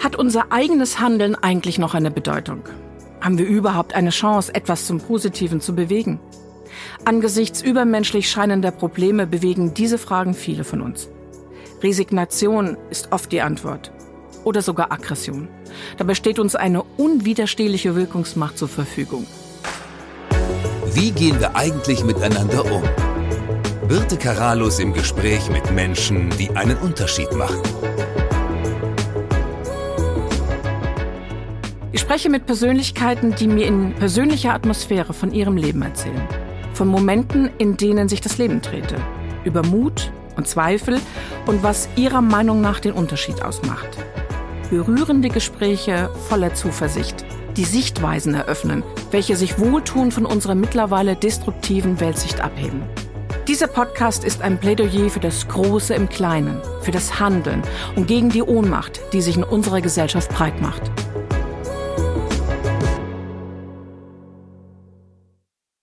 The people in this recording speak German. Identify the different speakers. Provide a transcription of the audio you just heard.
Speaker 1: Hat unser eigenes Handeln eigentlich noch eine Bedeutung? Haben wir überhaupt eine Chance, etwas zum Positiven zu bewegen? Angesichts übermenschlich scheinender Probleme bewegen diese Fragen viele von uns. Resignation ist oft die Antwort. Oder sogar Aggression. Dabei steht uns eine unwiderstehliche Wirkungsmacht zur Verfügung.
Speaker 2: Wie gehen wir eigentlich miteinander um? Birte Karalus im Gespräch mit Menschen, die einen Unterschied machen.
Speaker 1: Ich spreche mit Persönlichkeiten, die mir in persönlicher Atmosphäre von ihrem Leben erzählen. Von Momenten, in denen sich das Leben drehte. Über Mut und Zweifel und was ihrer Meinung nach den Unterschied ausmacht. Berührende Gespräche voller Zuversicht, die Sichtweisen eröffnen, welche sich wohltuend von unserer mittlerweile destruktiven Weltsicht abheben. Dieser Podcast ist ein Plädoyer für das Große im Kleinen, für das Handeln und gegen die Ohnmacht, die sich in unserer Gesellschaft breit macht.